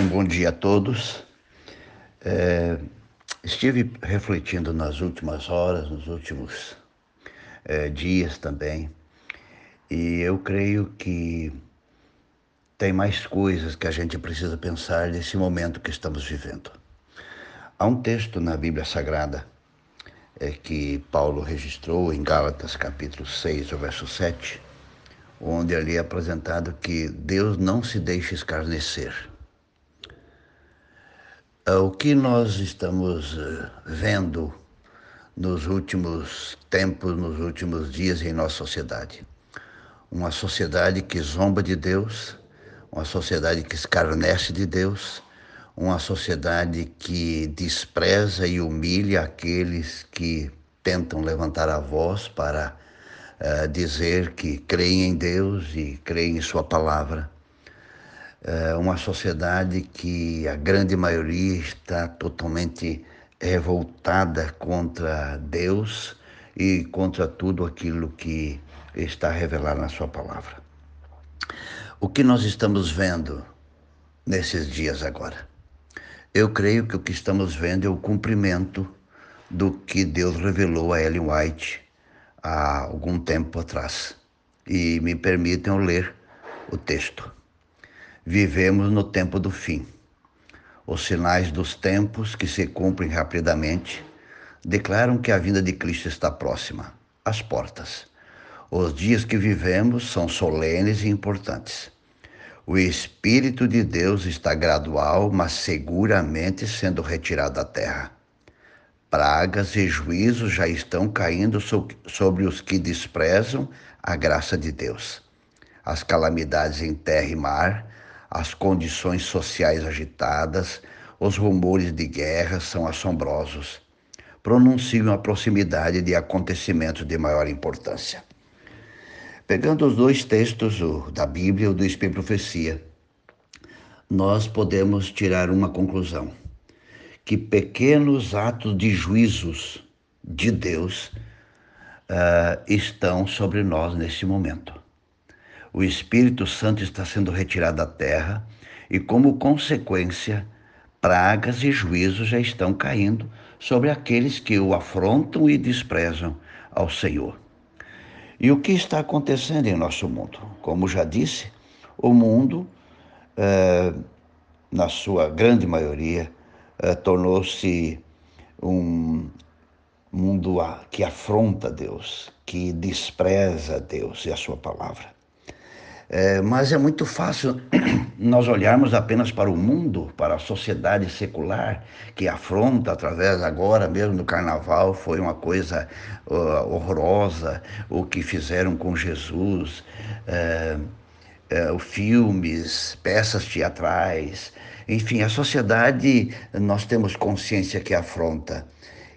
Um bom dia a todos. É, estive refletindo nas últimas horas, nos últimos é, dias também, e eu creio que tem mais coisas que a gente precisa pensar nesse momento que estamos vivendo. Há um texto na Bíblia Sagrada é, que Paulo registrou em Gálatas capítulo 6, verso 7, onde ali é apresentado que Deus não se deixa escarnecer. É, o que nós estamos é, vendo nos últimos tempos, nos últimos dias em nossa sociedade? Uma sociedade que zomba de Deus, uma sociedade que escarnece de Deus, uma sociedade que despreza e humilha aqueles que tentam levantar a voz para uh, dizer que creem em Deus e creem em Sua palavra. Uh, uma sociedade que a grande maioria está totalmente revoltada contra Deus e contra tudo aquilo que está revelado na Sua palavra. O que nós estamos vendo nesses dias agora? Eu creio que o que estamos vendo é o cumprimento do que Deus revelou a Ellen White há algum tempo atrás. E me permitam ler o texto. Vivemos no tempo do fim. Os sinais dos tempos que se cumprem rapidamente declaram que a vinda de Cristo está próxima, às portas. Os dias que vivemos são solenes e importantes. O Espírito de Deus está gradual, mas seguramente sendo retirado da terra. Pragas e juízos já estão caindo sobre os que desprezam a graça de Deus. As calamidades em terra e mar, as condições sociais agitadas, os rumores de guerra são assombrosos. Pronunciam a proximidade de acontecimentos de maior importância. Pegando os dois textos o, da Bíblia e o do Espírito Profecia, nós podemos tirar uma conclusão: que pequenos atos de juízos de Deus uh, estão sobre nós nesse momento. O Espírito Santo está sendo retirado da terra e, como consequência, pragas e juízos já estão caindo sobre aqueles que o afrontam e desprezam ao Senhor. E o que está acontecendo em nosso mundo? Como já disse, o mundo, é, na sua grande maioria, é, tornou-se um mundo que afronta Deus, que despreza Deus e a sua palavra. É, mas é muito fácil nós olharmos apenas para o mundo, para a sociedade secular, que afronta através agora mesmo do carnaval, foi uma coisa uh, horrorosa, o que fizeram com Jesus, uh, uh, filmes, peças teatrais, enfim, a sociedade nós temos consciência que afronta.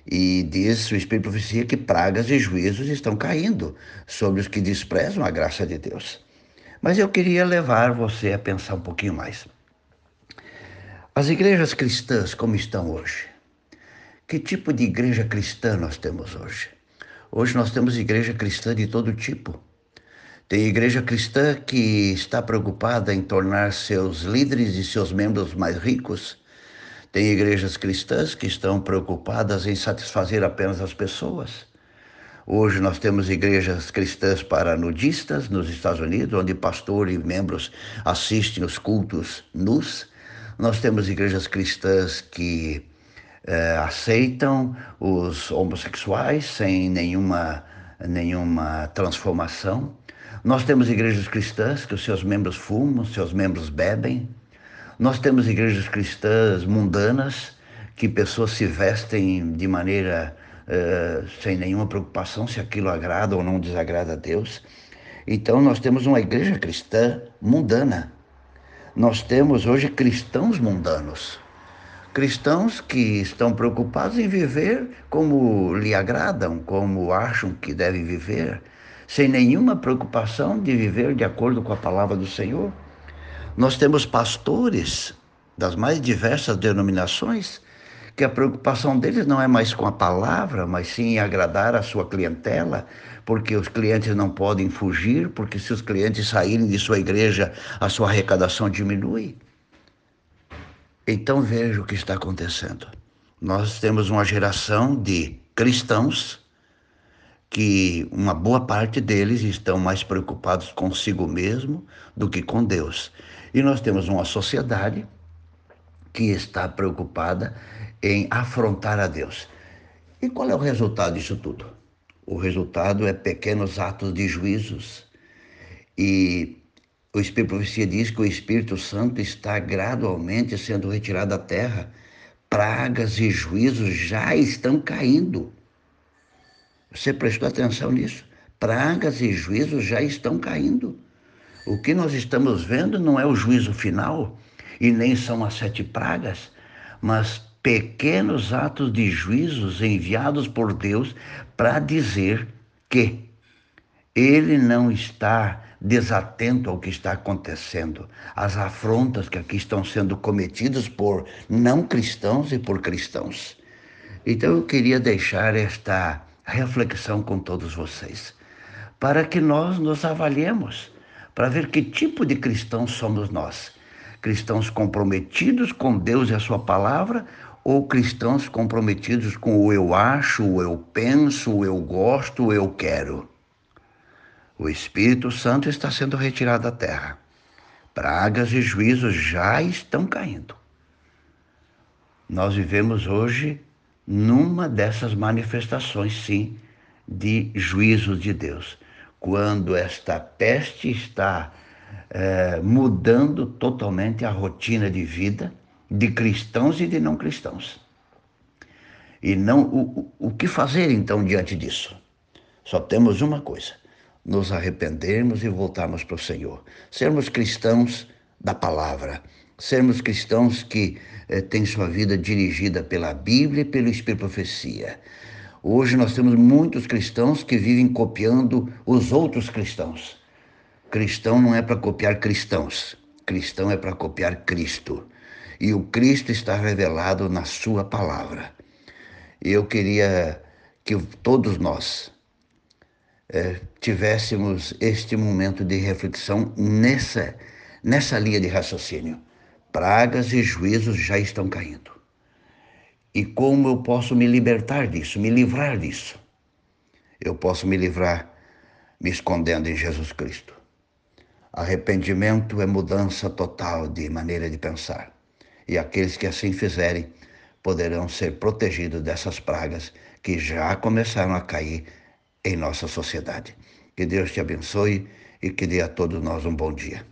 E diz o Espírito Profecia que pragas e juízos estão caindo sobre os que desprezam a graça de Deus. Mas eu queria levar você a pensar um pouquinho mais. As igrejas cristãs, como estão hoje? Que tipo de igreja cristã nós temos hoje? Hoje nós temos igreja cristã de todo tipo. Tem igreja cristã que está preocupada em tornar seus líderes e seus membros mais ricos. Tem igrejas cristãs que estão preocupadas em satisfazer apenas as pessoas. Hoje nós temos igrejas cristãs para nudistas nos Estados Unidos, onde pastor e membros assistem os cultos nus. Nós temos igrejas cristãs que eh, aceitam os homossexuais sem nenhuma, nenhuma transformação. Nós temos igrejas cristãs que os seus membros fumam, seus membros bebem. Nós temos igrejas cristãs mundanas que pessoas se vestem de maneira uh, sem nenhuma preocupação se aquilo agrada ou não desagrada a Deus. Então nós temos uma igreja cristã mundana. Nós temos hoje cristãos mundanos. Cristãos que estão preocupados em viver como lhe agradam, como acham que devem viver, sem nenhuma preocupação de viver de acordo com a palavra do Senhor. Nós temos pastores das mais diversas denominações que a preocupação deles não é mais com a palavra, mas sim em agradar a sua clientela, porque os clientes não podem fugir, porque se os clientes saírem de sua igreja, a sua arrecadação diminui. Então veja o que está acontecendo. Nós temos uma geração de cristãos que uma boa parte deles estão mais preocupados consigo mesmo do que com Deus. E nós temos uma sociedade que está preocupada em afrontar a Deus. E qual é o resultado disso tudo? O resultado é pequenos atos de juízos. E o Espírito Profecia diz que o Espírito Santo está gradualmente sendo retirado da terra. Pragas e juízos já estão caindo. Você prestou atenção nisso? Pragas e juízos já estão caindo. O que nós estamos vendo não é o juízo final e nem são as sete pragas, mas pequenos atos de juízos enviados por Deus para dizer que ele não está desatento ao que está acontecendo, às afrontas que aqui estão sendo cometidas por não cristãos e por cristãos. Então eu queria deixar esta reflexão com todos vocês, para que nós nos avaliemos, para ver que tipo de cristãos somos nós. Cristãos comprometidos com Deus e a Sua palavra ou cristãos comprometidos com o eu acho, o eu penso, o eu gosto, o eu quero. O Espírito Santo está sendo retirado da terra. Pragas e juízos já estão caindo. Nós vivemos hoje numa dessas manifestações, sim, de juízo de Deus. Quando esta peste está é, mudando totalmente a rotina de vida de cristãos e de não cristãos. E não o, o que fazer então diante disso? Só temos uma coisa: nos arrependermos e voltarmos para o Senhor. Sermos cristãos da palavra, sermos cristãos que eh, têm sua vida dirigida pela Bíblia e pelo Espírito Profecia. Hoje nós temos muitos cristãos que vivem copiando os outros cristãos. Cristão não é para copiar cristãos, cristão é para copiar Cristo. E o Cristo está revelado na Sua palavra. E eu queria que todos nós eh, tivéssemos este momento de reflexão nessa, nessa linha de raciocínio. Pragas e juízos já estão caindo. E como eu posso me libertar disso, me livrar disso? Eu posso me livrar me escondendo em Jesus Cristo. Arrependimento é mudança total de maneira de pensar. E aqueles que assim fizerem poderão ser protegidos dessas pragas que já começaram a cair em nossa sociedade. Que Deus te abençoe e que dê a todos nós um bom dia.